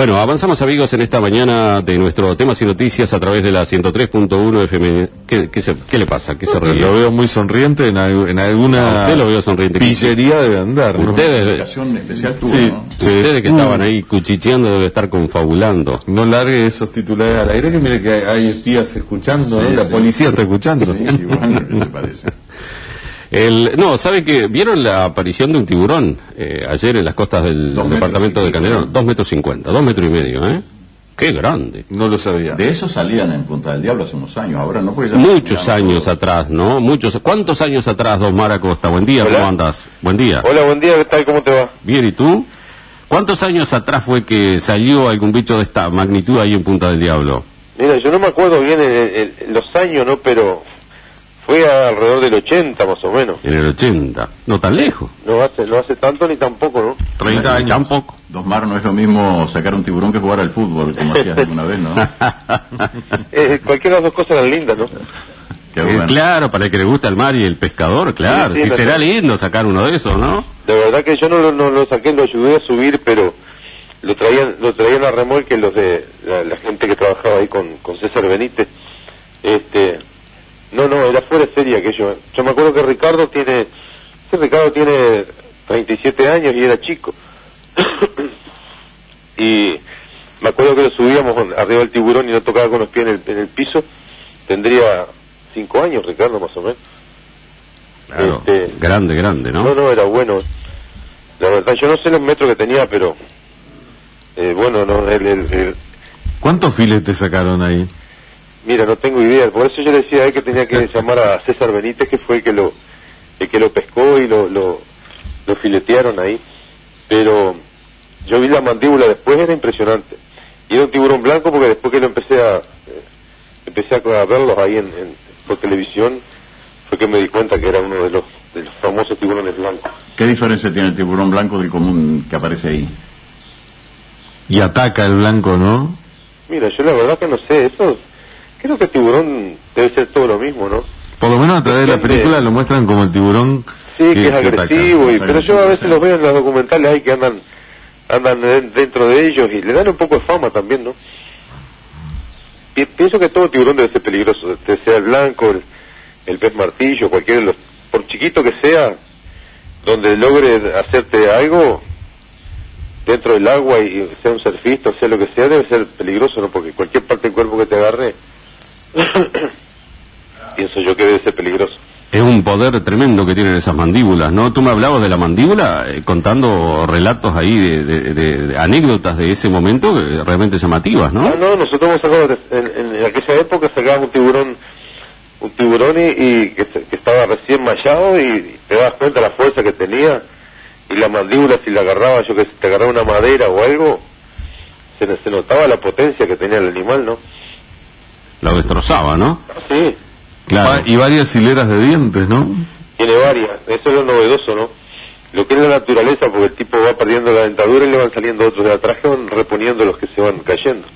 Bueno, avanzamos amigos en esta mañana de nuestro temas y noticias a través de la 103.1 FM. ¿Qué, qué, se- qué le pasa? ¿Qué se? Lo veo muy sonriente en, al- en alguna Usted lo veo sonriente. pillería debe andar. ¿no? Ustedes, especial tuvo, Sí, ¿no? sí. ustedes que estaban ahí cuchicheando debe estar confabulando. No largue esos titulares al aire que mire que hay, espías escuchando, Sí, ¿no? la sí. policía está escuchando. Sí, sí, bueno, me parece. El, no, ¿sabe que vieron la aparición de un tiburón eh, ayer en las costas del Dos departamento de pico. Dos metros cincuenta, dos metros y medio, ¿eh? Qué grande. No lo sabía. De eso salían en Punta del Diablo hace unos años, ahora no porque ya Muchos años atrás, ¿no? Muchos. ¿Cuántos años atrás, Don Mara Costa? Buen día, Hola. ¿cómo andas? Buen día. Hola, buen día, ¿qué tal? ¿Cómo te va? Bien, ¿y tú? ¿Cuántos años atrás fue que salió algún bicho de esta magnitud ahí en Punta del Diablo? Mira, yo no me acuerdo bien el- el- los años, ¿no? Pero fue alrededor del 80 más o menos. En el 80. No tan lejos. No hace, no hace tanto ni tampoco, ¿no? 30 años. Tampoco. Dos mar no es lo mismo sacar un tiburón que jugar al fútbol, como hacías alguna vez, ¿no? Eh, cualquiera de las dos cosas eran lindas, ¿no? Eh, bueno. claro, para el que le gusta el mar y el pescador, claro. Sí, Sí, sí, será la- lindo sacar uno de esos, ¿no? De verdad que yo no lo, no lo saqué, lo ayudé a subir, pero lo traían, lo traían a remolque los de la, la gente que trabajaba ahí con, con César Benítez. Este, no, no, era fuera de serie aquello. Yo me acuerdo que Ricardo tiene, Ricardo tiene 37 años y era chico. y me acuerdo que lo subíamos arriba del tiburón y no tocaba con los pies en el, en el piso. Tendría 5 años, Ricardo, más o menos. Claro. Este- Grande, grande, ¿no? No, no, era bueno. La verdad, yo no sé los metros que tenía, pero eh, bueno, no, el, el- el- ¿Cuántos filetes sacaron ahí? Mira, no tengo idea. Por eso yo le decía a él que tenía que llamar a César Benítez, que fue el que lo, el que lo pescó y lo, lo, lo filetearon ahí. Pero yo vi la mandíbula después, era impresionante. Y era un tiburón blanco porque después que lo empecé a, eh, empecé a verlos ahí en, en- por televisión, fue que me di cuenta que era uno de los, de los famosos tiburones blancos. ¿Qué diferencia tiene el tiburón blanco del común que aparece ahí? Y ataca el blanco, ¿no? Mira, yo la verdad que no sé, eso, creo que tiburón debe ser todo lo mismo, ¿no? Por lo menos a través de la película lo muestran como el tiburón Sí, que, es ataca. agresivo, y, pero yo a veces los veo en los documentales ahí que andan andan de- dentro de ellos y le dan un poco de fama también, ¿no? Pi- pienso que todo tiburón debe ser peligroso, este, sea el blanco, el, el pez martillo, cualquiera de los, por chiquito que sea, donde logre hacerte algo dentro del agua y sea un surfista, sea lo que sea, debe ser peligroso, ¿no? Porque cualquier parte del cuerpo que te agarre, pienso yo que debe ser peligroso. Es un poder tremendo que tienen esas mandíbulas, ¿no? Tú me hablabas de la mandíbula eh, contando relatos ahí de, de- de- de anécdotas de ese momento eh, realmente llamativas, ¿no? Ah, no, nosotros hemos sacado, en, en aquella época sacábamos un tiburón, un tiburón y, y que, estaba recién mallado y te das cuenta la fuerza que tenía y la mandíbula si la agarraba, yo que te agarraba una madera o algo, se, se notaba la potencia que tenía el animal, ¿no? Lo destrozaba, ¿no? Sí, Claro. Y varias hileras de dientes, ¿no? tiene varias, eso es lo novedoso, ¿no? Lo que es la naturaleza, porque el tipo va perdiendo la dentadura y le van saliendo otros de atrás que van reponiendo los que se van cayendo.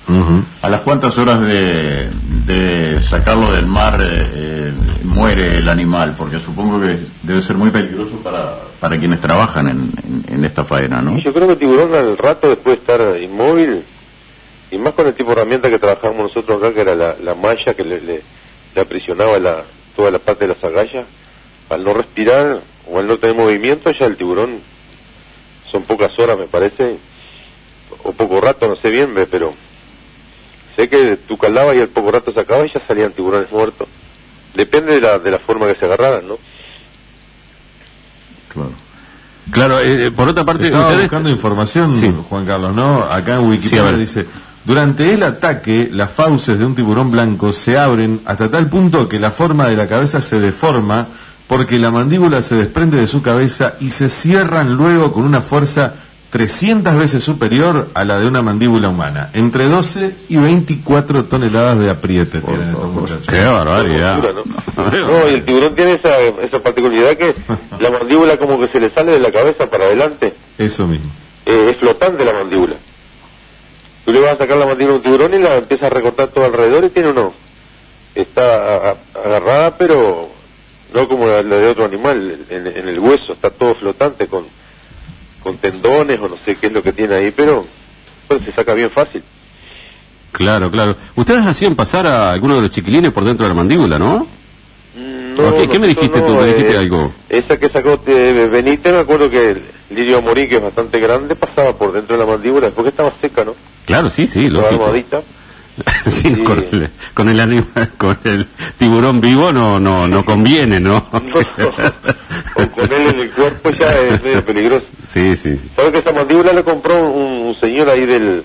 ¿A las cuántas horas de, de sacarlo del mar eh, eh, muere el animal? Porque supongo que debe ser muy peligroso para, para quienes trabajan en, en- en esta faena, ¿no? Y Yo creo que el tiburón al rato después de estar inmóvil, y más con el tipo de herramienta que trabajamos nosotros acá, que era la, la malla que le, le- le aprisionaba la, toda la parte de las agallas, al no respirar o al no tener movimiento, ya el tiburón son pocas horas, me parece, o poco rato, no sé bien, ve, pero sé que tú calabas y al poco rato sacabas y ya salían tiburones muertos. Depende de la, de la forma que se agarraran, ¿no? Claro. Claro, eh, eh, por otra parte, Estaba ustedes... buscando información, Sí. Juan Carlos, ¿no? Acá en Sí, a Wikipedia ver. dice, durante el ataque, las fauces de un tiburón blanco se abren hasta tal punto que la forma de la cabeza se deforma porque la mandíbula se desprende de su cabeza y se cierran luego con una fuerza 300 veces superior a la de una mandíbula humana. Entre 12 y 24 toneladas de apriete tienen estos muchachos. Qué barbaridad. ¿no? No, y el tiburón tiene esa, esa particularidad que la mandíbula como que se le sale de la cabeza para adelante. Eso mismo. Eh, es flotante la mandíbula. Tú le vas a sacar la mandíbula a un tiburón y la empiezas a recortar todo alrededor y tiene uno. Está agarrada, pero no como la, la de otro animal. En, en el hueso está todo flotante con, con tendones o no sé qué es lo que tiene ahí, pero entra, se saca bien fácil. Claro, claro. Ustedes hacían pasar a alguno de los chiquilines por dentro de la mandíbula, ¿no? Mm, ¿Qué- qué me dijiste tú? ¿Me dijiste algo? Esa que sacó eh, Benítez, me acuerdo que el Lirio Morín, que es bastante grande, pasaba por dentro de la mandíbula, porque estaba seca, ¿no? Claro, sí, sí, lógico. armadita. Sí, Sí. Con, el, con el con el tiburón vivo no no no conviene, ¿no? o con él en el cuerpo ya es medio peligroso. sí, sí, sí. ¿Sabes que esa mandíbula le compró un, un señor ahí del,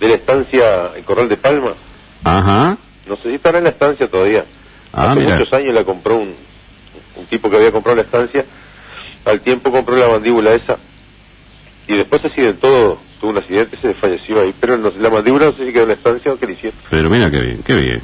de la estancia en Corral de Palma? Ajá. No sé si estará en la estancia todavía. Ah, Hace muchos años la compró un, un tipo que había comprado la estancia. Al tiempo compró la mandíbula esa. Y después se accidentó, tuvo un accidente, se falleció ahí. Pero no la mandíbula no sé si quedó en la estancia o qué le hicieron. Pero mira qué bien, qué bien.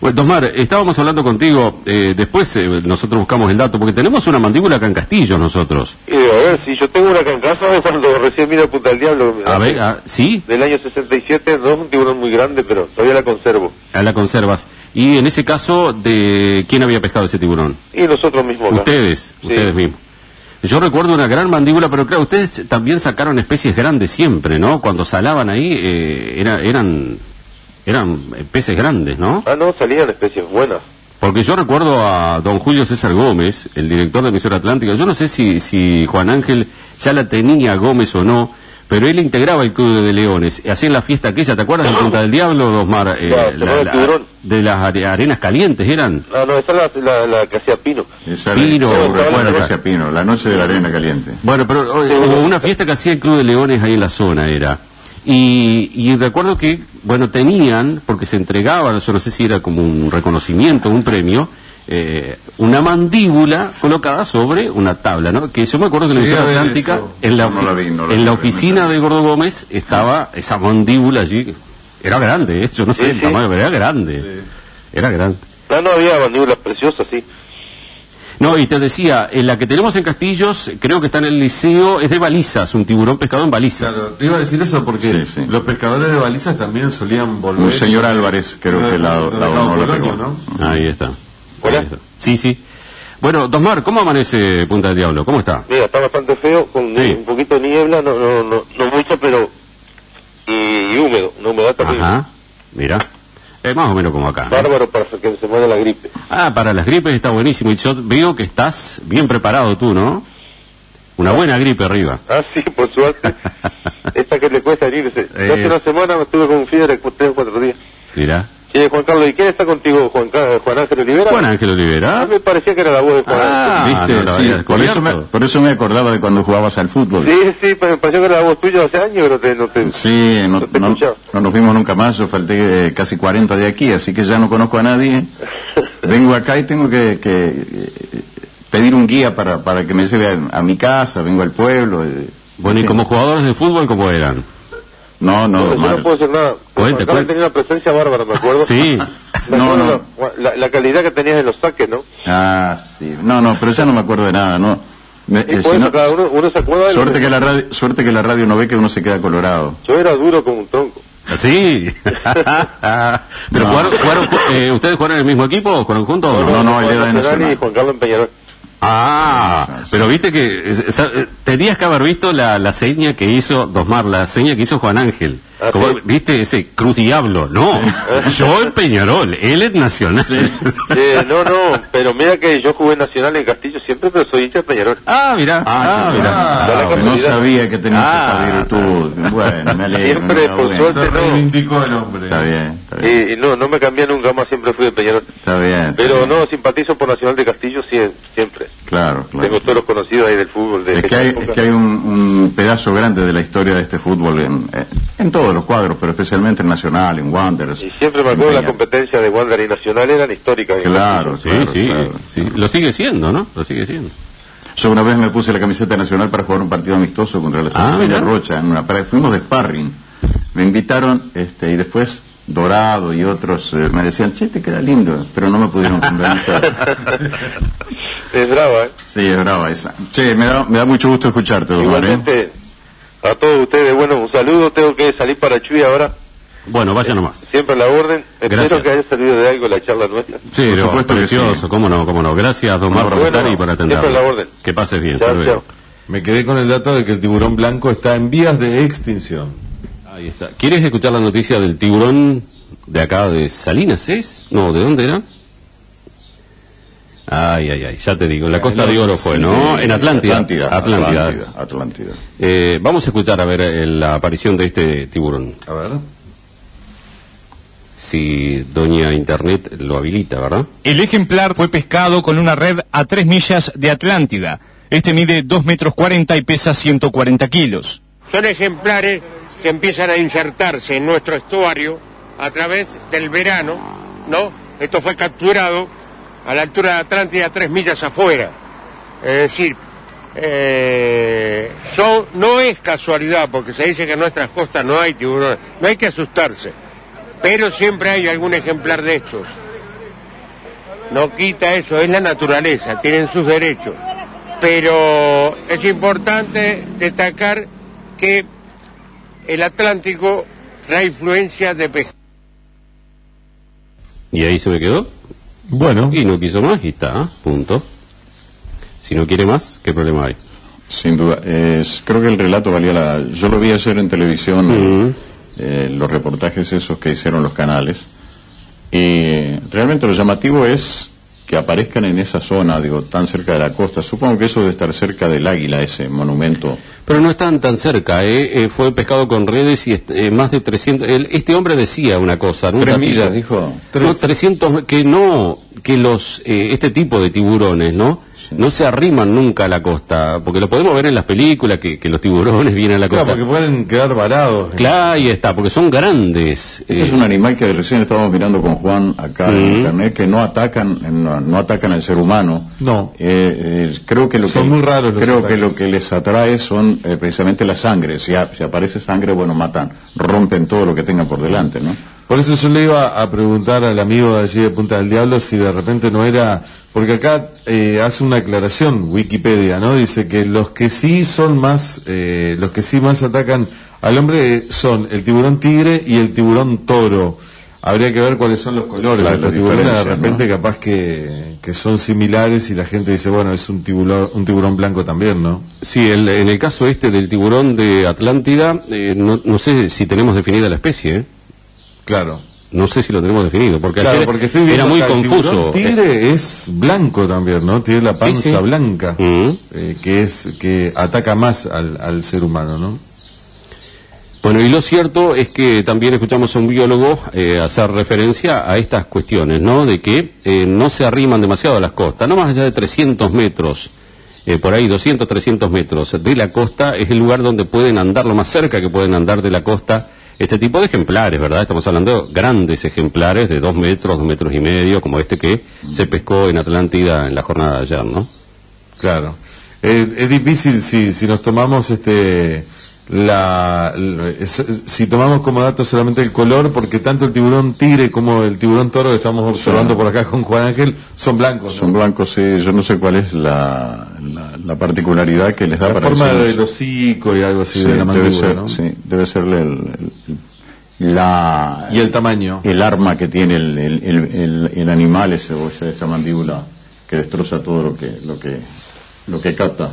Bueno, Tosmar, estábamos hablando contigo, eh, después eh, nosotros buscamos el dato, porque tenemos una mandíbula acá en Castillo nosotros. Digo, a ver, si yo tengo una acá en casa, cuando recién vine a Punta del Diablo, A ver, ah, ¿sí? del año 67, no es un tiburón muy grande, pero todavía la conservo. A la conservas. Y en ese caso, ¿de quién había pescado ese tiburón? Y nosotros mismos acá. Ustedes, Sí. ustedes mismos. Yo recuerdo una gran mandíbula, pero claro, ustedes también sacaron especies grandes siempre, ¿no? Cuando salaban ahí, eh, era- eran, eran peces grandes, ¿no? Ah, no, salían especies buenas. Porque yo recuerdo a don Julio César Gómez, el director de emisora Atlántica, yo no sé si, si Juan Ángel ya la tenía Gómez o no, pero él integraba el Club de Leones, hacían la fiesta aquella, ¿te acuerdas de Punta del Diablo, Dosmar? Eh, Tiburón. de las are- arenas calientes eran. Ah, no, esa es la, la, la que hacía Pino. Esa Pino, seguro, bueno, bueno, acá. Pino, la noche de la arena caliente. Bueno, pero hubo una fiesta que hacía el Club de Leones ahí en la zona era. Y, y recuerdo que, bueno, tenían, porque se entregaban, yo no sé si era como un reconocimiento, un premio, eh, una mandíbula colocada sobre una tabla, ¿no? Que yo me acuerdo que en la Sí, ver, Atlántica, en la, No, no la vi, no la en vi, la no oficina vi. de Gordo Gómez estaba esa mandíbula allí. Era grande, ¿eh? yo no sé Sí, el sí. tamaño, pero era grande. Era grande. Ah, no, había mandíbulas preciosas, sí. No, y te decía, en la que tenemos en Castillos, creo que está en el liceo, es de balizas, un tiburón pescado en balizas. Claro, te iba a decir eso porque Sí, sí. los pescadores de balizas también solían volver. Un señor Álvarez, creo que la, la, no la pegó. ¿no? Ahí está. Hola. Sí, sí. Bueno, Dosmar, ¿cómo amanece Punta del Diablo? ¿Cómo está? Mira, está bastante feo, con Sí. un poquito de niebla, no, no, no, no mucho, pero... Y, y húmedo, una humedad terrible. Ajá. Mira. Es más o menos como acá. ¿eh? Bárbaro para que se muera la gripe. Ah, para las gripes está buenísimo. Y yo veo que estás bien preparado tú, ¿no? Una buena gripe arriba. Ah, sí, por suerte. Esta que le cuesta irse. Hace Es- una semana estuve con fiebre tres o cuatro días. Mira. Sí, Juan Carlos, ¿y quién está contigo? Juan, Ángel Olivera. Juan Ángel A Olivera. mí me parecía que era la voz de Juan Ah, ¿Viste? no Sí, por, eso me, descubierto. por eso me acordaba de cuando jugabas al fútbol. Ángel. Sí, sí, pero me pareció que era la voz tuya hace años, pero te, no te... Sí, no, No te no- no nos vimos nunca más, yo falté eh, casi 40 de aquí, así que ya no conozco a nadie. Vengo acá y tengo que, que, eh, pedir un guía para, para que me lleve a, a mi casa, vengo al pueblo. eh. Bueno, y como jugadores de fútbol, ¿cómo eran? No, no, No, yo no puedo hacer nada. Cuente, cuente. tenía una presencia bárbara, me acuerdo. Sí. Me No, acuerdo no. La, la- calidad que tenías en los saques, ¿no? Ah, sí. No, no, pero ya no me acuerdo de nada, ¿no? Me- eh, si no- uno, uno se acuerda de suerte, que la radio, suerte que la radio no ve que uno se queda colorado. Yo era duro como un tronco. Sí. Pero No. jugaron, jugaron ju- eh, ¿ustedes jugaron en el mismo equipo o jugaron juntos? o No, no, Juan él era de Nacional y Juan Carlos Peñarol. Ah, pero viste que eh, sa- eh, tenías que haber visto la, la seña que hizo Dosmar, la seña que hizo Juan Ángel. Ah. ¿Viste ese Cruz Diablo? No, yo en Peñarol, él es Nacional. Eh, no, no, pero mira que yo jugué Nacional en Castillo siempre, pero soy hincha de Peñarol. Ah, mira, ah, mira. Ah, no sabía que tenías Ah. esa virtud. Bueno, me alegro. Siempre, por suerte. Se no. reivindicó el hombre. Está bien, está bien. Y, y no, no me cambié nunca más, siempre fui de Peñarol. Está bien. está Pero bien. no, simpatizo por Nacional de Castillo sie- siempre. Claro, claro. Tengo todos los conocidos ahí del fútbol de Es que hay, es que hay un, un pedazo grande de la historia de este fútbol en, eh, en todos los cuadros, pero especialmente en Nacional, en Wanderers. Y siempre me acuerdo la competencia de Wander y Nacional eran históricas. Claro, Sí, claro, sí, claro. sí. Lo sigue siendo, ¿no? Lo sigue siendo. Yo una vez me puse la camiseta nacional para jugar un partido amistoso contra la Ah, de mira. Rocha. En una, para- fuimos de sparring. Me invitaron este, y después Dorado y otros eh, me decían, che, te queda lindo, pero no me pudieron convencer. Es brava, ¿eh? sí, es brava esa. Che, me da, me da mucho gusto escucharte, Omar, ¿eh? A todos ustedes, bueno, un saludo. Tengo que salir para Chuy ahora. Bueno, vaya nomás. Siempre a la orden. Gracias. Espero que haya servido de algo la charla nuestra. Sí, Por supuesto que precioso, sí. cómo no, cómo no. Gracias, Dosmar, por Bueno, estar y por siempre atendernos. a la orden. Que pases bien. Chao, chao. Me quedé con el dato de que el tiburón blanco está en vías de extinción. Ahí está. ¿Quieres escuchar la noticia del tiburón de acá de Salinas, es? No, ¿de dónde era? Ay, ay, ay, ya te digo, en la Costa de Oro fue, ¿no? En Atlántida. Atlántida. Atlántida. Atlántida. Atlántida. Eh, vamos a escuchar a ver eh, la aparición de este tiburón. A ver. Si Doña Internet lo habilita, ¿verdad? El ejemplar fue pescado con una red a 3 millas de Atlántida. Este mide 2 metros 40 y pesa 140 kilos. Son ejemplares que empiezan a insertarse en nuestro estuario a través del verano, ¿no? Esto fue capturado a la altura de Atlántida, tres millas afuera. Es decir, eh, son, no es casualidad, porque se dice que en nuestras costas no hay tiburones, no hay que asustarse, pero siempre hay algún ejemplar de estos. No quita eso, es la naturaleza, tienen sus derechos. Pero es importante destacar que el Atlántico trae influencia de pesca. Y ahí se me quedó. Bueno, Y no quiso más y está, punto. Si no quiere más, ¿qué problema hay? Sin duda. Es- creo que el relato valía la... Yo lo vi ayer en televisión, eh, los reportajes esos que hicieron los canales. Y realmente lo llamativo es que aparezcan en esa zona, digo, tan cerca de la costa. Supongo que eso debe estar cerca del Águila, ese monumento. Pero no están tan cerca, ¿eh? Eh, fue pescado con redes y eh, más de 300... el- este hombre decía una cosa, ¿no? Tres millas, dijo. No, 300, que no, que los, eh, este tipo de tiburones, ¿no? No se arriman nunca a la costa, porque lo podemos ver en las películas, que, que los tiburones vienen a la claro, costa. porque pueden quedar varados. Claro, ahí está, porque son grandes. Ese eh, es un animal que recién estábamos mirando con Juan acá en internet, que no atacan, no, no atacan al ser humano. No. Eh, eh, creo que lo Son que, muy raros los creo ataques. que lo que les atrae son eh, precisamente la sangre. Si, a- si aparece sangre, bueno, matan, rompen todo lo que tengan por delante, ¿no? Por eso yo le iba a preguntar al amigo de allí de Punta del Diablo si de repente no era, porque acá eh, hace una aclaración Wikipedia, ¿no? Dice que los que sí son más, eh, los que sí más atacan al hombre son el tiburón tigre y el tiburón toro. Habría que ver cuáles son los colores de los tiburones, de repente ¿no? capaz que, que son similares y la gente dice, bueno, es un tiburón, un tiburón blanco también, ¿no? Sí, el- en el caso este del tiburón de Atlántida, eh, no, no sé si tenemos definida la especie, ¿eh? Claro. No sé si lo tenemos definido, porque Claro, ayer porque estoy viendo era muy el confuso. tiburón tigre es blanco también, ¿no? Tiene la panza sí. blanca, Mm. eh, que es que ataca más al, al ser humano, ¿no? Bueno, y lo cierto es que también escuchamos a un biólogo eh, hacer referencia a estas cuestiones, ¿no? De que eh, no se arriman demasiado a las costas, no más allá de 300 metros, eh, por ahí 200, 300 metros de la costa, es el lugar donde pueden andar, lo más cerca que pueden andar de la costa, este tipo de ejemplares, ¿verdad? Estamos hablando de grandes ejemplares de dos metros, dos metros y medio, como este que se pescó en Atlántida en la jornada de ayer, ¿no? Claro. Eh, es difícil si, si nos tomamos este la, si tomamos como dato solamente el color, porque tanto el tiburón tigre como el tiburón toro que estamos observando por acá con Juan Ángel son blancos. ¿no? Son blancos, sí, yo no sé cuál es la, la, la particularidad que les da la para forma del hocico y algo así Sí, de la debe mandíbula, ser, ¿no? sí, debe ser el, el- la, Y el tamaño. el arma que tiene el, animal ese, o esa, esa mandíbula que destroza todo lo que lo que lo que capta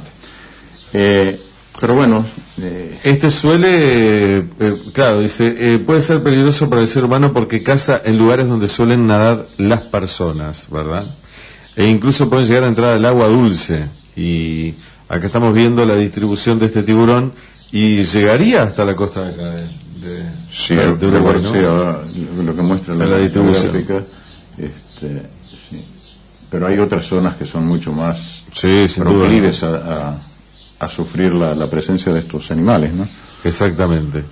Eh, pero bueno eh, Este suele, eh, eh, claro, dice, eh, puede ser peligroso para el ser humano porque caza en lugares donde suelen nadar las personas, ¿verdad? E incluso pueden llegar a entrar al agua dulce. Y acá estamos viendo la distribución de este tiburón y llegaría hasta la costa de acá de, de- sí, de de Uruguay, sí, ¿no? ahora lo, lo que muestra la, La distribución. este, sí. pero hay otras zonas que son mucho más Sí, proclives a, a- a sufrir la, la presencia de estos animales ¿no? Exactamente.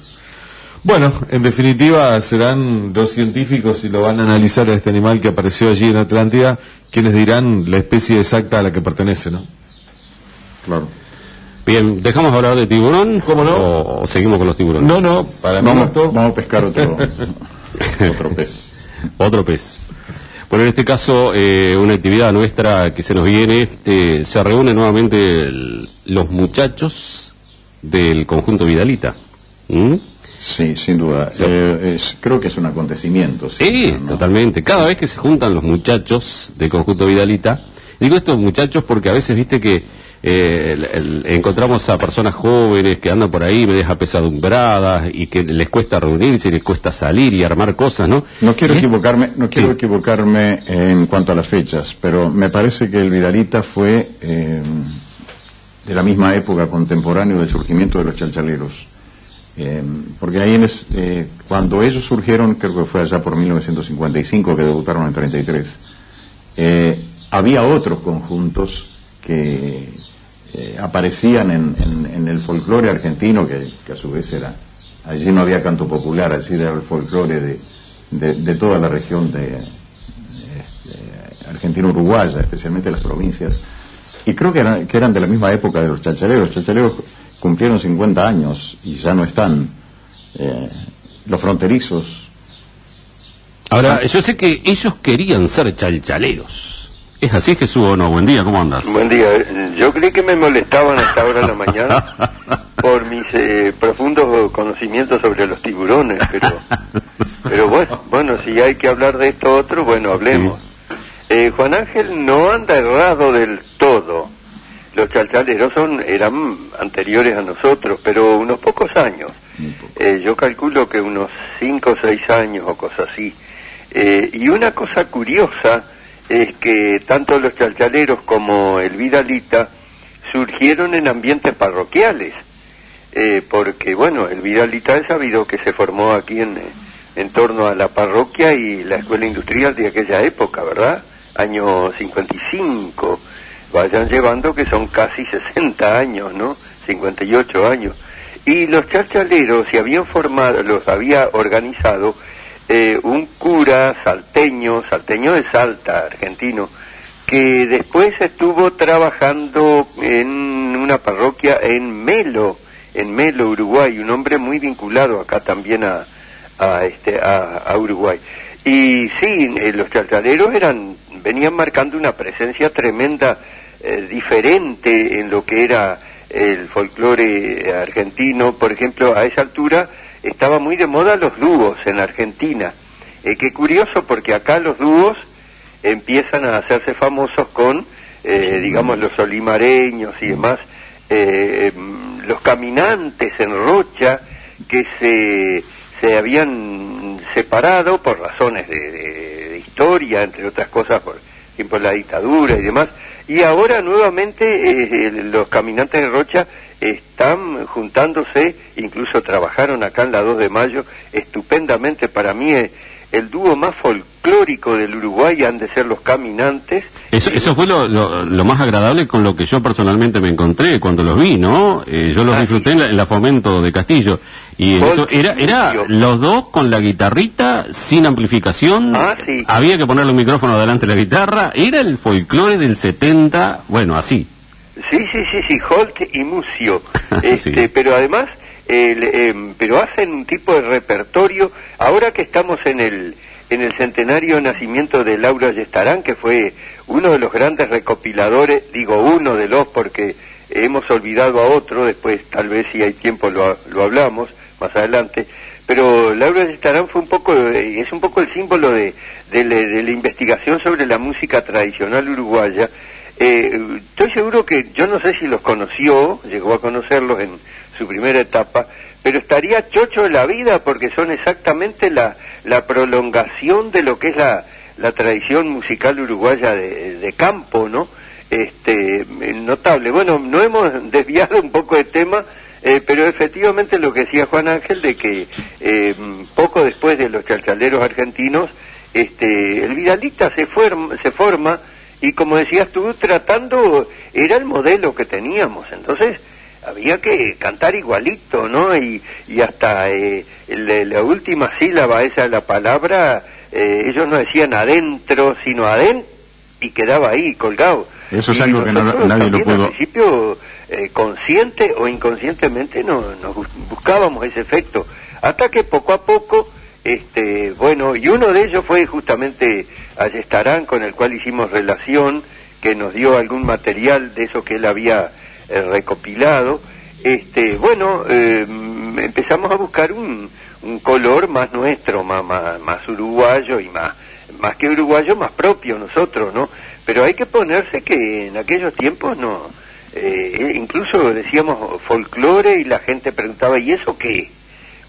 Bueno, en definitiva serán los científicos y lo van a analizar a este animal que apareció allí en Atlántida, quienes dirán la especie exacta a la que pertenece, ¿no? claro Bien, ¿dejamos hablar de tiburón? ¿Cómo no? ¿O, seguimos con los tiburones? No, no, para mí vamos, vamos a pescar otro otro pez Otro pez. Bueno, en este caso, eh, una actividad nuestra que se nos viene, eh, se reúnen nuevamente el- los muchachos del conjunto Vidalita. ¿Mm? Sí, sin duda. Eh, es- creo que es un acontecimiento. Sí, ¿no? totalmente. Cada vez que se juntan los muchachos del conjunto Vidalita, digo estos muchachos porque a veces viste que eh, el- el- encontramos a personas jóvenes que andan por ahí medio apesadumbradas y que les cuesta reunirse, les cuesta salir y armar cosas, ¿no? No quiero es- equivocarme, no quiero Sí. equivocarme en cuanto a las fechas, pero me parece que el Vidalita fue eh, de la misma época contemporáneo del surgimiento de los chalchaleros. Eh, porque ahí en es- eh, cuando ellos surgieron, creo que fue allá por 1955 que debutaron en 33, eh, había otros conjuntos que eh, aparecían en, en- en el folclore argentino, que, que a su vez era, allí no había canto popular, allí era el folclore de, de- de toda la región de este, argentina-uruguaya, especialmente las provincias, y creo que eran, que eran de la misma época de los chalchaleros. Los chalchaleros cumplieron 50 años y ya no están. Eh, los fronterizos Ahora, yo sé que ellos querían ser chalchaleros. ¿Es así, Jesús, o no? Buen día, ¿cómo andas? Buen día. Yo creí que me molestaban a esta hora de la mañana por mis eh, profundos conocimientos sobre los tiburones, pero pero bueno, bueno, si hay que hablar de esto otro, bueno, hablemos. Eh, Juan Ángel no anda errado del todo. Los chalchaleros son eran anteriores a nosotros, pero unos pocos años. Eh, yo calculo que unos cinco o seis años o cosas así. Eh, y una cosa curiosa es que tanto los chalchaleros como el Vidalita surgieron en ambientes parroquiales, eh, porque bueno, el Vidalita es sabido que se formó aquí en, en torno a la parroquia y la escuela industrial de aquella época, ¿verdad? Año 55, vayan llevando que son casi 60 años, ¿no? 58 años. Y los chalchaleros se habían formado, los había organizado eh, un cura salteño, salteño de Salta, argentino, que después estuvo trabajando en una parroquia en Melo, en Melo, Uruguay, un hombre muy vinculado acá también a, a, este, a, Uruguay. Y sí, eh, los chalchaleros eran, venían marcando una presencia tremenda, eh, diferente en lo que era el folclore argentino. Por ejemplo, a esa altura estaba muy de moda los dúos en Argentina. Eh, qué curioso porque acá los dúos empiezan a hacerse famosos con, eh, digamos, los olimareños y demás, eh, mm, los caminantes en Rocha que se, se habían separado por razones de, de- de historia, entre otras cosas, por ejemplo, la dictadura y demás, y ahora nuevamente eh, los caminantes de Rocha están juntándose, incluso trabajaron acá en la 2 de mayo, estupendamente para mí eh, el dúo más folclórico del Uruguay han de ser los caminantes. Eso, eso fue lo, lo- lo más agradable con lo que yo personalmente me encontré cuando los vi, ¿no? Eh, yo los Ah, disfruté en la, en la Fomento de Castillo. Y eso era, era los dos con la guitarrita, sin amplificación. Ah, sí. Había que ponerle un micrófono delante de la guitarra. Era el folclore del 70, bueno, así. Sí, sí, sí, sí, Holt y Mucio. Sí. Este, Pero además, el, em, pero hacen un tipo de repertorio. Ahora que estamos en el en el centenario nacimiento de Laura Yestarán, que fue uno de los grandes recopiladores, digo uno de los porque hemos olvidado a otro, después tal vez si hay tiempo lo, lo hablamos más adelante, pero Laura Yestarán fue un poco, eh, es un poco el símbolo de, de de la investigación sobre la música tradicional uruguaya, eh, estoy seguro que yo no sé si los conoció, llegó a conocerlos en su primera etapa, pero estaría chocho de la vida porque son exactamente la, la prolongación de lo que es la, la tradición musical uruguaya de, campo, ¿no? Este, notable. Bueno, no hemos desviado un poco de tema, eh, pero efectivamente lo que decía Juan Ángel de que eh, poco después de los chalchaleros argentinos, este, el Vidalita se forma y como decías tú, tratando, era el modelo que teníamos, entonces había que cantar igualito, ¿no? Y, y hasta eh, el- la última sílaba esa de la palabra, eh, ellos no decían adentro, sino adentro, y quedaba ahí colgado. Eso es Y algo que no- nadie lo pudo- Al principio, eh, consciente o inconscientemente, no, nos bus- buscábamos ese efecto. Hasta que poco a poco, este, bueno, y uno de ellos fue justamente Ayestarán, con el cual hicimos relación, que nos dio algún material de eso que él había eh, recopilado. Este, bueno, eh, empezamos a buscar un, un color más nuestro, más, más, más uruguayo y más, más que uruguayo, más propio nosotros, ¿no? Pero hay que ponerse que en aquellos tiempos no, eh, incluso decíamos folclore y la gente preguntaba, ¿y eso qué?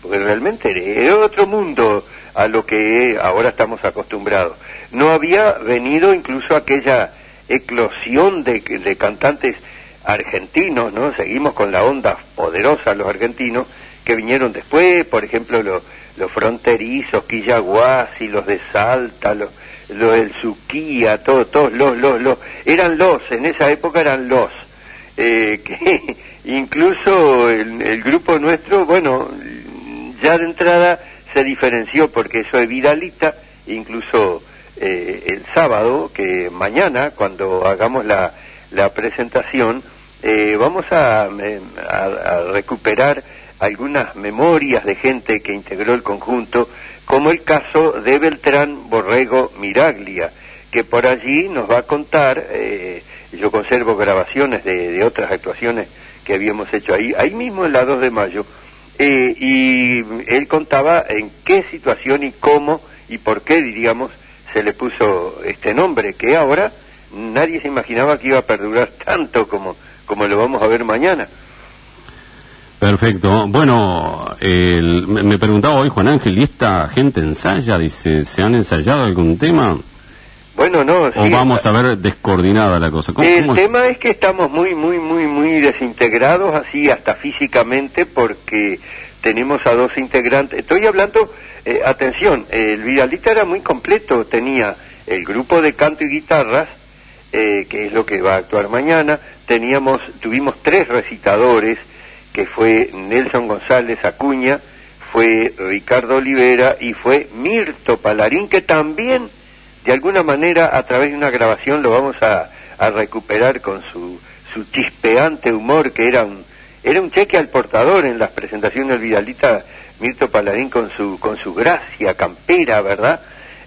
Porque realmente era otro mundo a lo que ahora estamos acostumbrados. No había venido incluso aquella eclosión de, cantantes argentinos, ¿no? Seguimos con la onda poderosa los argentinos que vinieron después, por ejemplo, los, los fronterizos, Quillaguasi, los de Salta, los, del Suquía, todos, todos los, los, eran los, en esa época eran los, eh, que incluso el, el grupo nuestro, bueno, ya de entrada se diferenció porque eso es Vidalita, incluso eh, el sábado, que mañana, cuando hagamos la, la presentación, eh, vamos a, eh, a, a recuperar algunas memorias de gente que integró el conjunto, como el caso de Beltrán Borrego Miraglia, que por allí nos va a contar, eh, yo conservo grabaciones de, de, otras actuaciones que habíamos hecho ahí, ahí mismo en la 2 de mayo, eh, y él contaba en qué situación y cómo y por qué, diríamos, se le puso este nombre, que ahora nadie se imaginaba que iba a perdurar tanto como, como lo vamos a ver mañana. Perfecto. Bueno, me preguntaba hoy Juan Ángel, ¿y esta gente ensaya? Dice, ¿se han ensayado algún tema? Bueno, no. ¿O vamos a ver descoordinada la cosa? ¿Cómo, el cómo es? tema es que estamos muy, muy, muy, muy desintegrados, así hasta físicamente, porque tenemos a dos integrantes. Estoy hablando, eh, atención, el Vidalita era muy completo, tenía el grupo de canto y guitarras, eh, que es lo que va a actuar mañana, teníamos, tuvimos tres recitadores, que fue Nelson González Acuña, fue Ricardo Olivera y fue Mirto Palarín, que también, de alguna manera, a través de una grabación lo vamos a, a recuperar con su, su chispeante humor, que era un, era un cheque al portador en las presentaciones del Vidalita, Mirto Palarín con su, con su gracia campera, ¿verdad?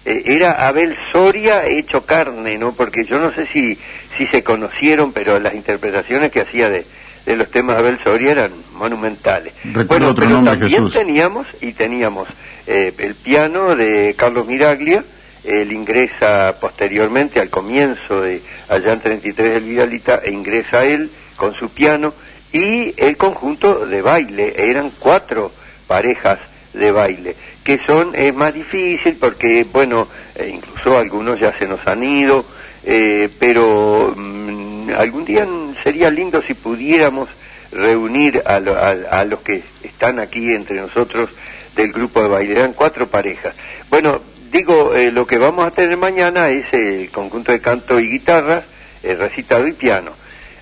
Eh, era Abel Soria hecho carne, ¿no? Porque yo no sé si, si se conocieron, pero las interpretaciones que hacía de, de los temas de Abel Soria eran monumentales. Recuerdo bueno, otro pero nombre, también Jesús. teníamos, y teníamos eh, el piano de Carlos Miraglia, él ingresa posteriormente al comienzo de allá en 33 del Vidalita, e ingresa él con su piano, y el conjunto de baile, eran cuatro parejas de baile, que son, es más difícil porque, bueno, eh, incluso algunos ya se nos han ido, eh, pero mm, algún día sería lindo si pudiéramos reunir a, lo, a, a, los que están aquí entre nosotros del grupo de baile. Eran cuatro parejas. Bueno, digo, eh, lo que vamos a tener mañana es el conjunto de canto y guitarras, el recitado y piano.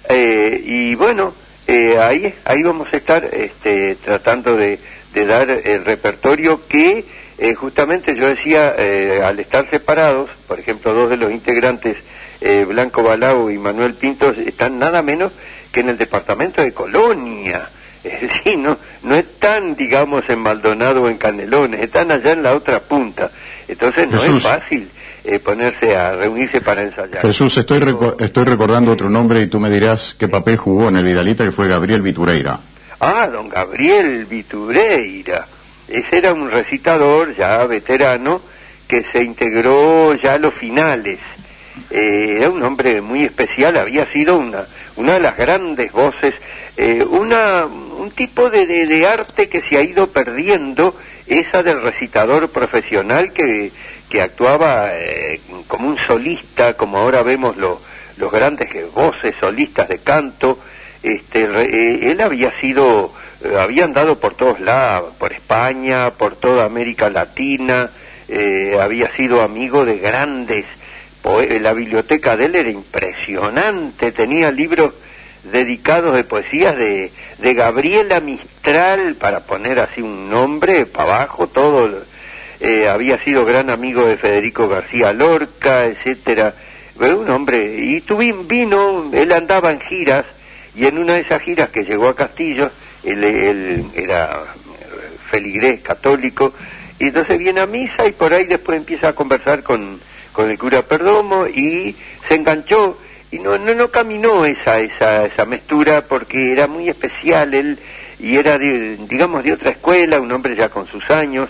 Eh, y bueno, eh, ahí, ahí vamos a estar este, tratando de, dar el repertorio que eh, justamente yo decía, al estar separados, por ejemplo, dos de los integrantes, Blanco Balao y Manuel Pintos, están nada menos que en el departamento de Colonia. Es decir, no, no están, digamos, en Maldonado o en Canelones, están allá en la otra punta. Entonces no Jesús. es fácil eh, ponerse a reunirse para ensayar. Jesús, estoy, reco- estoy recordando otro nombre y tú me dirás qué papel jugó en el Vidalita, que fue Gabriel Vitureira. Ah, don Gabriel Vitureira. Ese era un recitador ya veterano que se integró ya a los finales. Eh, era un hombre muy especial, había sido una, una de las grandes voces, eh, una, un tipo de, de, de arte que se ha ido perdiendo, esa del recitador profesional que, que actuaba eh, como un solista, como ahora vemos lo- los grandes voces solistas de canto. Este, re- eh, él había sido, eh, había andado por todos lados, por España, por toda América Latina, eh, había sido amigo de grandes la biblioteca de él era impresionante, tenía libros dedicados de poesías de, de Gabriela Mistral, para poner así un nombre, para abajo, todo, eh, había sido gran amigo de Federico García Lorca, etcétera, pero un hombre, y tuvi- vino, él andaba en giras, y en una de esas giras que llegó a Castillo, él, él era feligrés católico, y entonces viene a misa y por ahí después empieza a conversar con, con el cura Perdomo y se enganchó y no, no, no caminó esa, esa, esa mestura porque era muy especial él y era de, digamos de otra escuela, un hombre ya con sus años,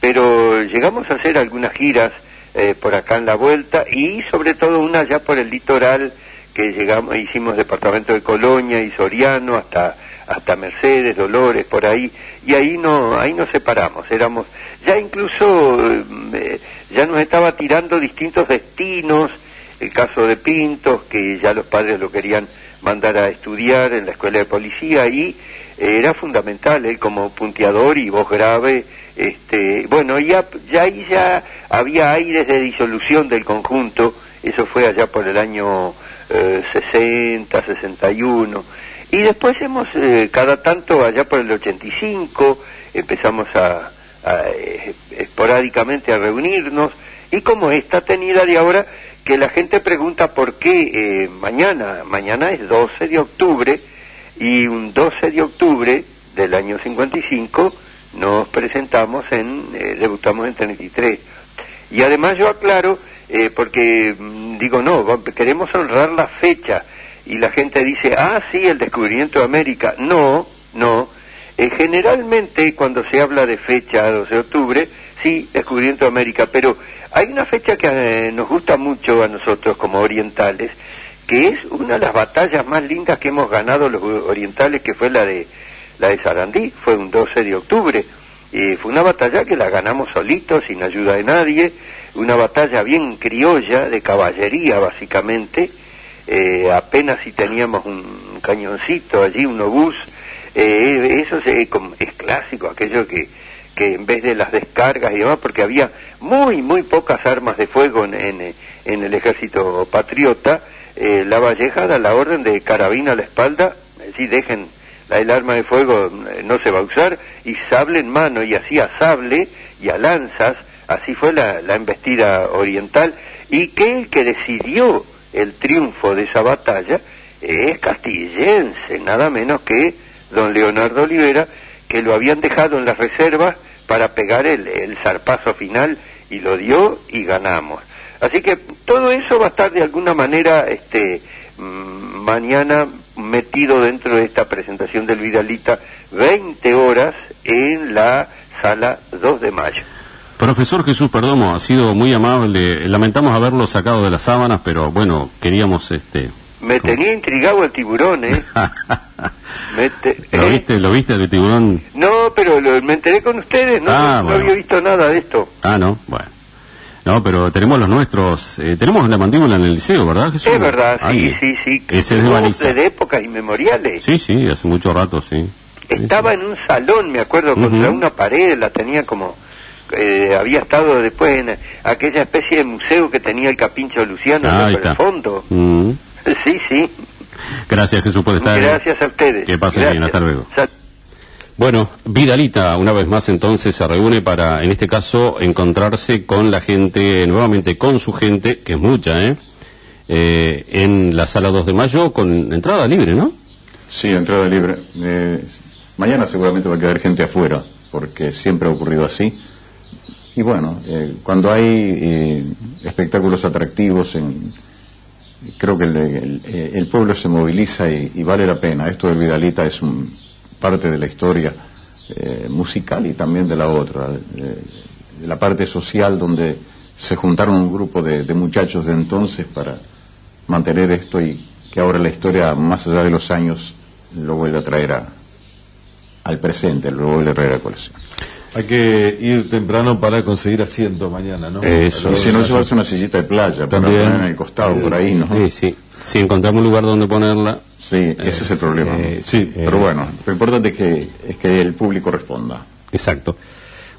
pero llegamos a hacer algunas giras eh, por acá en la vuelta y sobre todo una ya por el litoral que llegamos, hicimos departamento de Colonia y Soriano hasta hasta Mercedes, Dolores, por ahí, y ahí no, ahí nos separamos, éramos, ya incluso eh, ya nos estaba tirando distintos destinos, el caso de Pintos, que ya los padres lo querían mandar a estudiar en la escuela de policía y eh, era fundamental él como punteador y voz grave, este, bueno, ya, ya ahí ya había aires de disolución del conjunto, eso fue allá por el año eh, 60, 61. Y después hemos, eh, cada tanto, allá por el 85, empezamos a, a, eh, esporádicamente a reunirnos. Y como esta tenida de ahora, que la gente pregunta por qué eh, mañana, mañana es 12 de octubre, y un 12 de octubre del año 55 nos presentamos en, eh, debutamos en 33. Y además yo aclaro, eh, porque mm, digo, no, queremos honrar la fecha, y la gente dice, ah, sí, el descubrimiento de América. No, no. Eh, generalmente cuando se habla de fecha 12 de octubre, sí, descubrimiento de América, pero hay una fecha que eh, nos gusta mucho a nosotros como orientales, que es una de las batallas más lindas que hemos ganado los orientales, que fue la de la de Sarandí, fue un 12 de octubre. Y fue una batalla que la ganamos solitos, sin ayuda de nadie, una batalla bien criolla, de caballería básicamente, eh, apenas si teníamos un cañoncito allí, un obús, eh, eso es, es clásico, aquello que, que en vez de las descargas y demás, porque había muy, muy pocas armas de fuego en, en, el ejército patriota, eh, la Valleja da la orden de carabina a la espalda, si dejen el arma de fuego eh, no se va a usar, y sable en mano, y así a sable y a lanzas, así fue la, la embestida oriental, y que el que decidió el triunfo de esa batalla es castillense, nada menos que don Leonardo Olivera, que lo habían dejado en las reservas para pegar el, el zarpazo final y lo dio y ganamos. Así que todo eso va a estar de alguna manera este mmm, mañana metido dentro de esta presentación del Vidalita 20 horas en la sala 2 de mayo. Profesor Jesús Perdomo, ha sido muy amable. Lamentamos haberlo sacado de las sábanas, pero bueno, queríamos este. Me tenía intrigado el tiburón, ¿eh? te, ¿Lo ¿eh? viste? ¿Lo viste el tiburón? No, pero lo, me enteré con ustedes, no, ah, no, bueno. había visto nada de esto. Ah, no, bueno. No, pero tenemos los nuestros, eh, tenemos la mandíbula en el liceo, ¿verdad, Jesús? Es verdad, sí, sí, sí. Ese es de de épocas inmemoriales. Sí, sí, hace mucho rato, sí. Estaba sí, sí. en un salón, me acuerdo, uh -huh. contra una pared, la tenía como... Eh, había estado después en aquella especie de museo que tenía el Capincho Luciano ah, en el fondo. Uh -huh. Sí, sí. Gracias, Jesús, por estar. Gracias a ustedes. Que pasen bien, hasta luego. Bueno, Vidalita una vez más entonces se reúne para, en este caso, encontrarse con la gente, nuevamente con su gente, que es mucha, ¿eh? eh en la sala 2 de mayo con entrada libre, ¿no? Sí, entrada libre. Eh, mañana seguramente va a quedar gente afuera, porque siempre ha ocurrido así. Y bueno, eh, cuando hay eh, espectáculos atractivos, en, creo que el, el, pueblo se moviliza y, vale la pena. Esto del Vidalita es parte de la historia eh, musical y también de la otra, de, de, la parte social donde se juntaron un grupo de, muchachos de entonces para mantener esto y que ahora la historia, más allá de los años, lo vuelve a traer al presente, lo vuelve a traer a colación. Hay que ir temprano para conseguir asiento mañana, ¿no? Eso. Y si no, llevarse una sillita de playa, También, para poner en el costado, por ahí, ¿no? Sí, sí. Si encontramos un lugar donde ponerla. Sí, ese es, es el problema. Eh, sí, es, pero bueno, lo importante es que, es que el público responda. Exacto.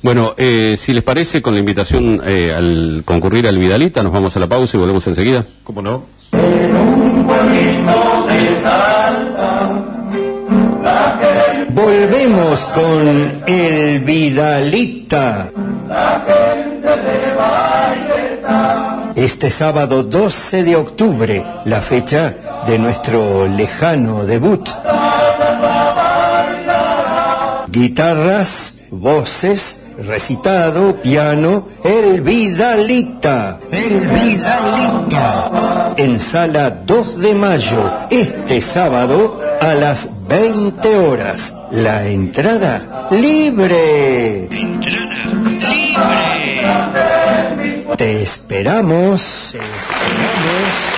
Bueno, eh, si les parece, con la invitación eh, al concurrir al Vidalita, nos vamos a la pausa y volvemos enseguida. ¿Cómo no? En un pueblito de Salta, Volvemos con el Vidalita. La gente de baile. Este sábado 12 de octubre, la fecha de nuestro lejano debut. Guitarras, voces, recitado, piano, el Vidalita, el Vidalita, en sala 2 de mayo, este sábado a las 20 horas. La entrada libre. Entrada libre. Te esperamos. Te esperamos.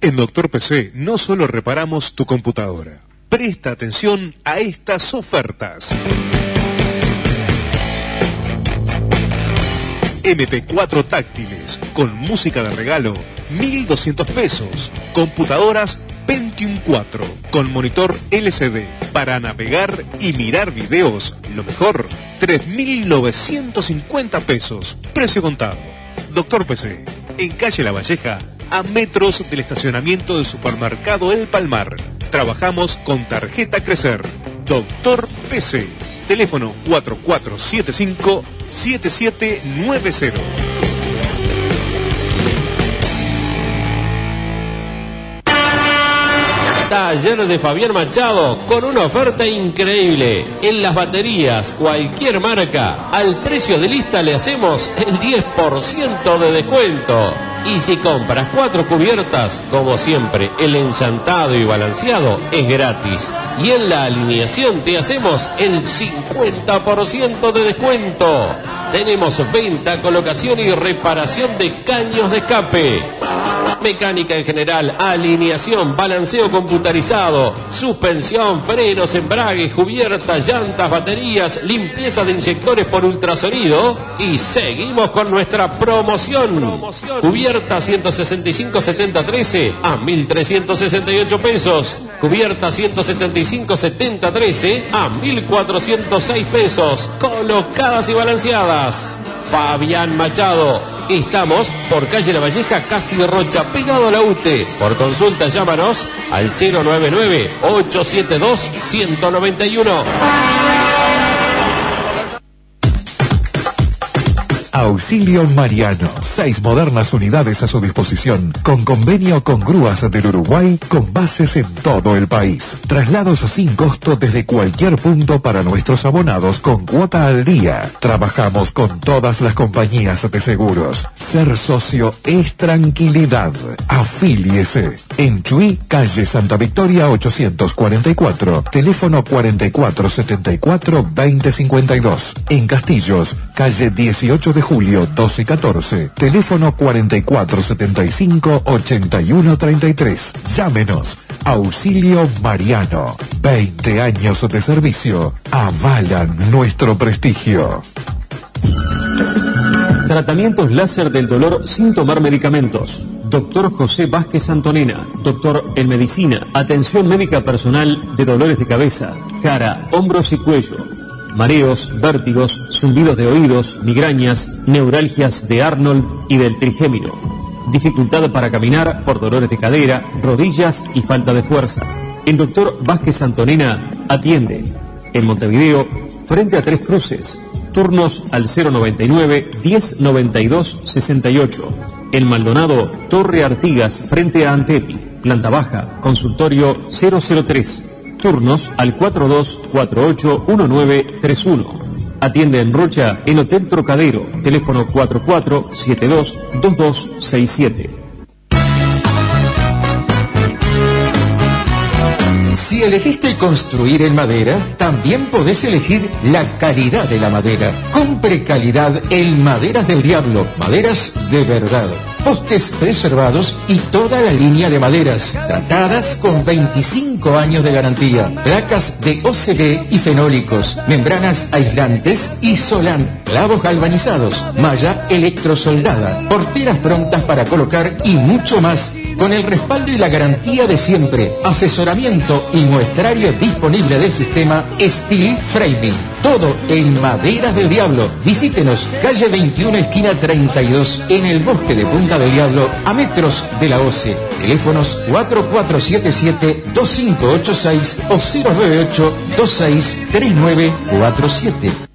En Doctor PC no solo reparamos tu computadora, presta atención a estas ofertas. MP4 táctiles con música de regalo, 1200 pesos. Computadoras Pentium 4 con monitor LCD para navegar y mirar videos. Lo mejor, 3.950 pesos. Precio contado. Doctor PC, en calle La Valleja, a metros del estacionamiento del supermercado El Palmar. Trabajamos con tarjeta Crecer. Doctor PC. Teléfono 4475 Taller de Fabián Machado con una oferta increíble. En las baterías, cualquier marca, al precio de lista le hacemos el 10% de descuento. Y si compras cuatro cubiertas, como siempre, el enchantado y balanceado es gratis. Y en la alineación te hacemos el 50% de descuento. Tenemos venta, colocación y reparación de caños de escape. Mecánica en general, alineación, balanceo computarizado, suspensión, frenos, embragues, cubiertas, llantas, baterías, limpieza de inyectores por ultrasonido. Y seguimos con nuestra promoción. Cubierta 165-70-13 a 1.368 pesos. Cubierta 175-70-13 a 1.406 pesos. Colocadas y balanceadas. Fabián Machado. Estamos por calle La Valleja, casi Rocha, pegado a la UTE. Por consulta llámanos al 099-872-191. Auxilio Mariano. Seis modernas unidades a su disposición, con convenio con grúas del Uruguay, con bases en todo el país. Traslados sin costo desde cualquier punto para nuestros abonados con cuota al día. Trabajamos con todas las compañías de seguros. Ser socio es tranquilidad. Afíliese. En Chuy, calle Santa Victoria 844, teléfono 4474-2052. En Castillos, calle 18 de julio 12 y 14, teléfono 4475-8133. Llámenos. Auxilio Mariano. 20 años de servicio avalan nuestro prestigio. Tratamientos láser del dolor sin tomar medicamentos. Doctor José Vázquez Antonena, doctor en medicina, atención médica personal de dolores de cabeza, cara, hombros y cuello, mareos, vértigos, zumbidos de oídos, migrañas, neuralgias de Arnold y del trigémino, dificultad para caminar por dolores de cadera, rodillas y falta de fuerza. El doctor Vázquez Antonena atiende en Montevideo, frente a Tres Cruces, turnos al 099 1092 68. En Maldonado, Torre Artigas, frente a Antepi, planta baja, consultorio 003 turnos al 42481931. Atiende en Rocha en Hotel Trocadero, teléfono 44722267. Si elegiste construir en madera, también podés elegir la calidad de la madera. Compre calidad en Maderas del Diablo, maderas de verdad. Postes preservados y toda la línea de maderas, tratadas con 25 años de garantía. Placas de OCB y fenólicos, membranas aislantes y solant, clavos galvanizados, malla electrosoldada, porteras prontas para colocar y mucho más con el respaldo y la garantía de siempre, asesoramiento y muestrario disponible del sistema Steel Framing. Todo en Maderas del Diablo. Visítenos, calle 21, esquina 32, en el bosque de Punta del Diablo, a metros de la OCE. Teléfonos 4477-2586 o 098-263947.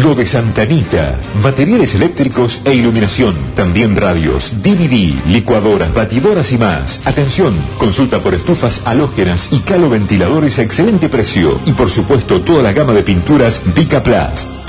Lo de Santanita. Materiales eléctricos e iluminación. También radios, DVD, licuadoras, batidoras y más. Atención, consulta por estufas halógenas y caloventiladores a excelente precio. Y por supuesto toda la gama de pinturas Vicaplast.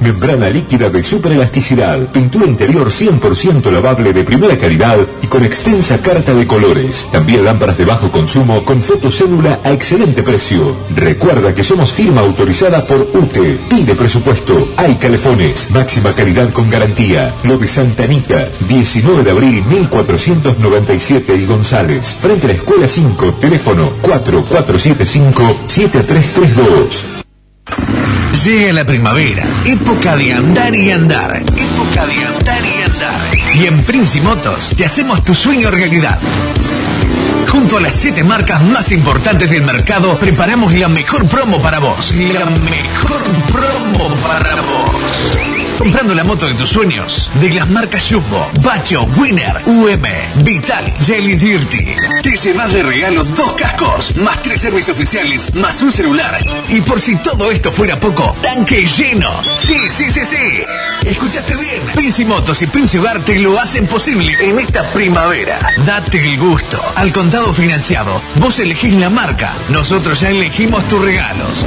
Membrana líquida de superelasticidad, pintura interior 100% lavable de primera calidad y con extensa carta de colores. También lámparas de bajo consumo con fotocélula a excelente precio. Recuerda que somos firma autorizada por UTE. Pide presupuesto. Hay calefones. Máxima calidad con garantía. Lo de Santa Anita, 19 de abril 1497 y González. Frente a la Escuela 5, teléfono 4475-7332. Llega la primavera, época de andar y andar, época de andar y andar. Y en Prince Motos te hacemos tu sueño realidad. Junto a las siete marcas más importantes del mercado, preparamos la mejor promo para vos. La mejor promo para vos. Comprando la moto de tus sueños, de las marcas Jumbo, Bacho, Winner, UM, Vital, Jelly Dirty. Te llevas de regalo dos cascos, más tres servicios oficiales, más un celular. Y por si todo esto fuera poco, tanque lleno. Sí, sí, sí, sí. Escuchaste bien. Prince Motos y Prince Hogar te lo hacen posible en esta primavera. Date el gusto. Al contado financiado, vos elegís la marca. Nosotros ya elegimos tus regalos.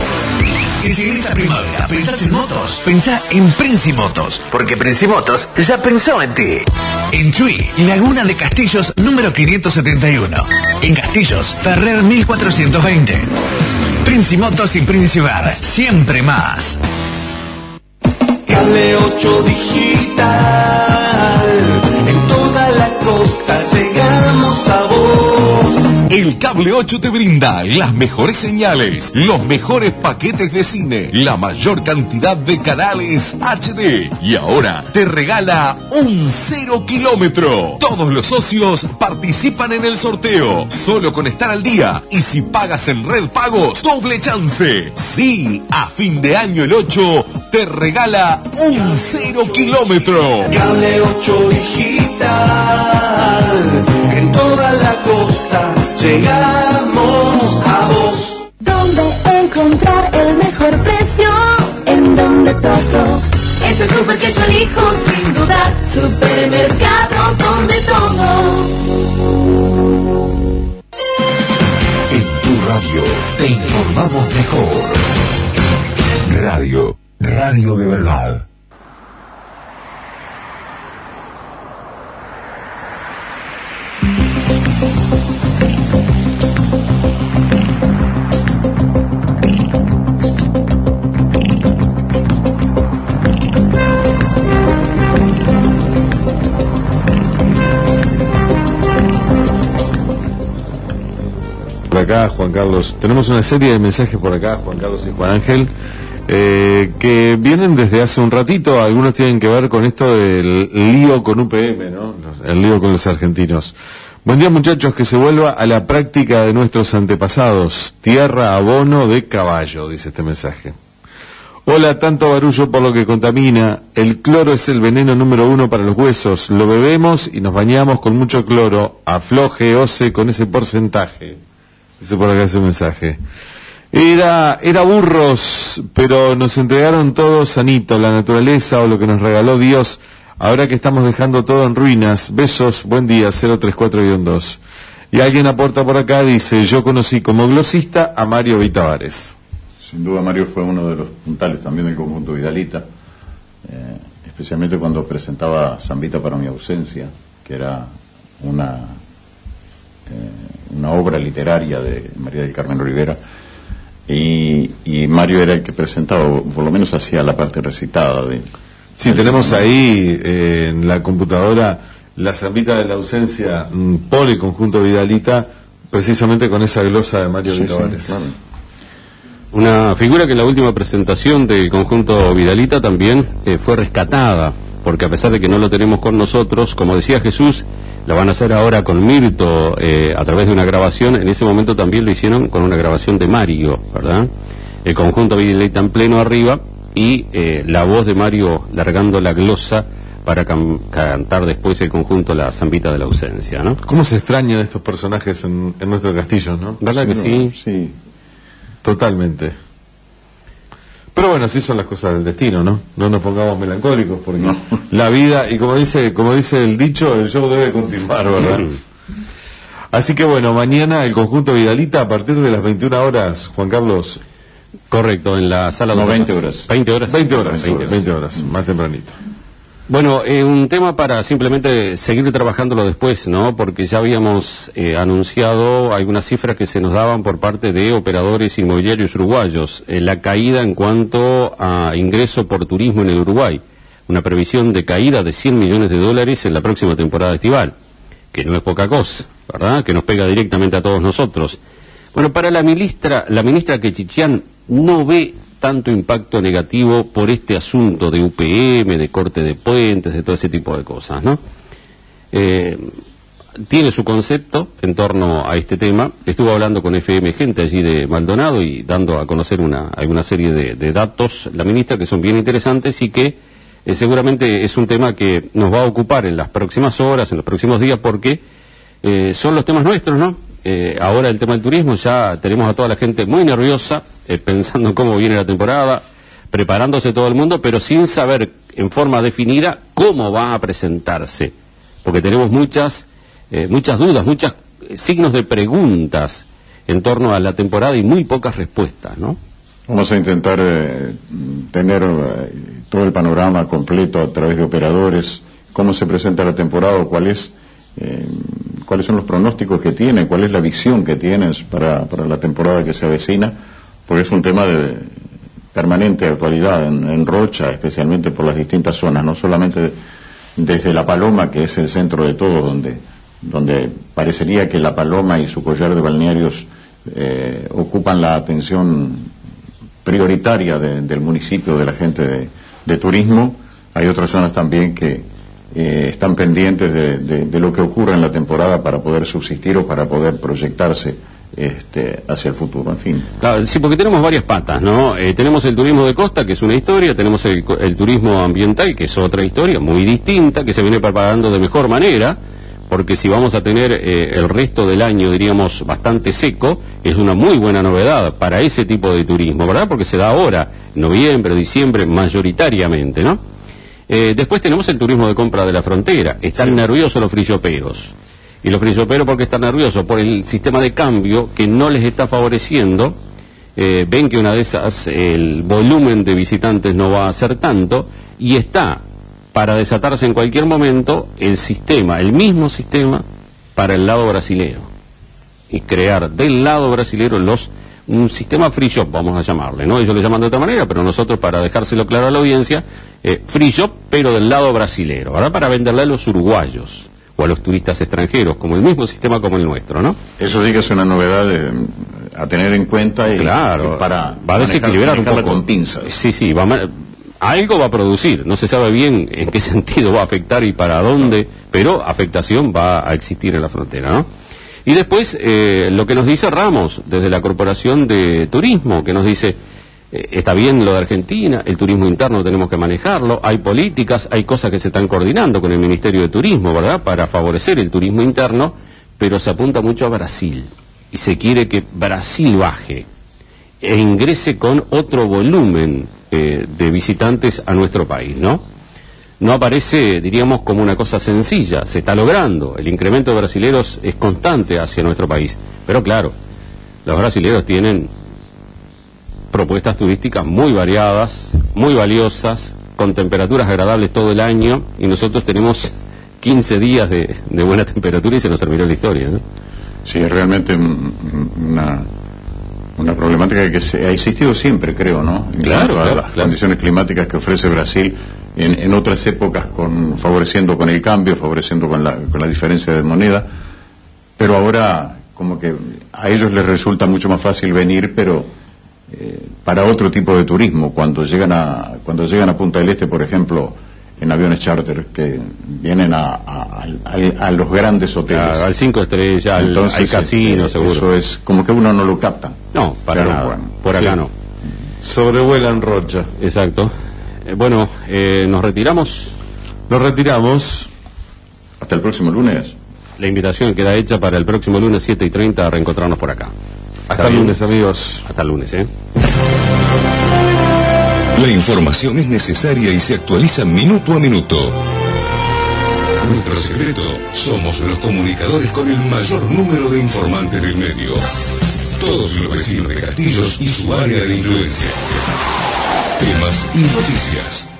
Y si en esta primavera pensás en motos, pensá en Prince Motos, porque Prince Motos ya pensó en ti. En Chuy, Laguna de Castillos, número 571. En Castillos, Ferrer 1420. Prince Motos y Prince Bar, siempre más. Cable 8 digital, El Cable 8 te brinda las mejores señales, los mejores paquetes de cine, la mayor cantidad de canales HD y ahora te regala un cero kilómetro. Todos los socios participan en el sorteo, solo con estar al día y si pagas en Red Pagos, doble chance. Sí, a fin de año el 8 te regala un cero kilómetro. Cable 8 digital, en toda la costa llegamos a vos. ¿Dónde encontrar el mejor precio? En donde todo. Es el super que yo elijo sin dudar. Supermercado donde todo. En tu radio te informamos mejor. Radio, radio de verdad. Acá, Juan Carlos. Tenemos una serie de mensajes por acá, Juan Carlos y Juan Ángel, eh, que vienen desde hace un ratito. Algunos tienen que ver con esto del lío con UPM, ¿no? El lío con los argentinos. Buen día, muchachos. Que se vuelva a la práctica de nuestros antepasados. Tierra, abono de caballo, dice este mensaje. Hola, tanto barullo por lo que contamina. El cloro es el veneno número uno para los huesos. Lo bebemos y nos bañamos con mucho cloro. Afloje, ose con ese porcentaje. Dice por acá ese mensaje. Era, era burros, pero nos entregaron todo sanito, la naturaleza o lo que nos regaló Dios. Ahora que estamos dejando todo en ruinas. Besos, buen día, 034-2. Y alguien aporta por acá, dice, yo conocí como glosista a Mario Vitavares. Sin duda Mario fue uno de los puntales también del conjunto Vidalita, eh, especialmente cuando presentaba Zambita para mi ausencia, que era una, una obra literaria de María del Carmen Rivera. Y, y Mario era el que presentaba, o por lo menos hacía la parte recitada de... Sí, tenemos ahí eh, en la computadora la zambita de la ausencia mm, por el conjunto Vidalita, precisamente con esa glosa de Mario Sí, sí, Vitavares. claro. Una figura que en la última presentación del conjunto Vidalita también eh, fue rescatada, porque a pesar de que no lo tenemos con nosotros, como decía Jesús, lo van a hacer ahora con Mirto eh, a través de una grabación. En ese momento también lo hicieron con una grabación de Mario, ¿verdad? El conjunto Vidalita en pleno arriba y eh, la voz de Mario largando la glosa para cantar después el conjunto La Zambita de la Ausencia, ¿no? ¿Cómo se extraña de estos personajes en, en nuestro castillo, no? ¿Verdad que sí? Sí. Totalmente. Pero bueno, así son las cosas del destino, ¿no? No nos pongamos melancólicos porque la vida, y como dice, como dice el dicho, el show debe continuar, ¿verdad? Así que bueno, mañana el conjunto Vidalita a partir de las 21 horas, Juan Carlos. Correcto, en la sala No, de 20 Rojas. horas. 20 horas. 20 horas, 20 20 horas, más tempranito. Bueno, eh, un tema para simplemente seguir trabajándolo después, ¿no? Porque ya habíamos eh, anunciado algunas cifras que se nos daban por parte de operadores inmobiliarios uruguayos. Eh, la caída en cuanto a ingreso por turismo en el Uruguay. Una previsión de caída de 100 millones de dólares en la próxima temporada estival. Que no es poca cosa, ¿verdad? Que nos pega directamente a todos nosotros. Bueno, para la ministra, la ministra Quechichián no ve tanto impacto negativo por este asunto de UPM, de corte de puentes, de todo ese tipo de cosas, ¿no? Eh, tiene su concepto en torno a este tema. Estuvo hablando con FM Gente allí de Maldonado y dando a conocer una, alguna serie de, datos, la ministra, que son bien interesantes y que eh, seguramente es un tema que nos va a ocupar en las próximas horas, en los próximos días, porque eh, son los temas nuestros, ¿no? Ahora el tema del turismo, ya tenemos a toda la gente muy nerviosa, eh, pensando en cómo viene la temporada, preparándose todo el mundo, pero sin saber en forma definida cómo va a presentarse. Porque tenemos muchas, eh, muchas dudas, muchos signos de preguntas en torno a la temporada y muy pocas respuestas, ¿no? Vamos a intentar eh, tener eh, todo el panorama completo a través de operadores, cómo se presenta la temporada, cuál es, eh, cuáles son los pronósticos que tienen, cuál es la visión que tienen para, para la temporada que se avecina, porque es un tema de permanente actualidad en, Rocha, especialmente por las distintas zonas, no solamente desde La Paloma, que es el centro de todo, donde, donde parecería que La Paloma y su collar de balnearios eh, ocupan la atención prioritaria de- del municipio, de la gente de, turismo. Hay otras zonas también que eh, están pendientes de- de lo que ocurra en la temporada para poder subsistir o para poder proyectarse este, hacia el futuro. En fin, Claro, sí, porque tenemos varias patas, ¿no? Eh, tenemos el turismo de costa, que es una historia, tenemos el, turismo ambiental, que es otra historia, muy distinta, que se viene preparando de mejor manera, porque si vamos a tener eh, el resto del año, diríamos, bastante seco, es una muy buena novedad para ese tipo de turismo, ¿verdad? Porque se da ahora, noviembre, diciembre, mayoritariamente, ¿no? Eh, después tenemos el turismo de compra de la frontera. Están nerviosos los frilloperos. Y los frilloperos, ¿por qué están nerviosos? Por el sistema de cambio que no les está favoreciendo. Eh, ven que una de esas, el volumen de visitantes no va a ser tanto. Y está para desatarse en cualquier momento el sistema, el mismo sistema para el lado brasilero. Y crear del lado brasilero los un sistema free shop, vamos a llamarle, ¿no? Ellos le llaman de otra manera, pero nosotros, para dejárselo claro a la audiencia, eh, free shop, pero del lado brasilero. Para venderle a los uruguayos o a los turistas extranjeros, como el mismo sistema como el nuestro, ¿no? eso sí que es una novedad eh, a tener en cuenta y, Claro, y para va a desequilibrar un poco. con pinzas. Sí, sí, va a ma- algo va a producir, no se sabe bien en qué sentido va a afectar y para dónde, pero afectación va a existir en la frontera, ¿no? Y después, eh, lo que nos dice Ramos, desde la Corporación de Turismo, que nos dice, eh, está bien lo de Argentina, el turismo interno tenemos que manejarlo, hay políticas, hay cosas que se están coordinando con el Ministerio de Turismo, ¿verdad?, para favorecer el turismo interno, pero se apunta mucho a Brasil, y se quiere que Brasil baje e ingrese con otro volumen eh, de visitantes a nuestro país, ¿no? No aparece, diríamos, como una cosa sencilla, se está logrando, el incremento de brasileros es constante hacia nuestro país, pero claro, los brasileros tienen propuestas turísticas muy variadas, muy valiosas, con temperaturas agradables todo el año, y nosotros tenemos 15 días de, de buena temperatura y se nos terminó la historia, ¿no? Sí, es realmente un- una, una problemática que se- ha existido siempre, creo, ¿no? En Claro, claro, las claro. condiciones climáticas que ofrece Brasil en, en otras épocas, con, favoreciendo con el cambio, favoreciendo con la, con la diferencia de moneda, pero ahora como que a ellos les resulta mucho más fácil venir, pero eh, para otro tipo de turismo, cuando llegan a cuando llegan a Punta del Este, por ejemplo, en aviones charter que vienen a, a- los grandes hoteles. Al- al cinco estrellas, Entonces, al casino, eh, seguro. Eso es como que uno no lo capta. No, para Pero nada, bueno, por acá sí. no. Sobrevuelan Rocha. Exacto. Eh, bueno, eh, nos retiramos. Nos retiramos. Hasta el próximo lunes. La invitación queda hecha para el próximo lunes 7 y 30 a reencontrarnos por acá. Hasta lunes, amigos. Hasta lunes, ¿eh? La información es necesaria y se actualiza minuto a minuto. Nuestro secreto somos los comunicadores con el mayor número de informantes del medio. todos los vecinos de Castillos y su área de influencia. Temas y noticias.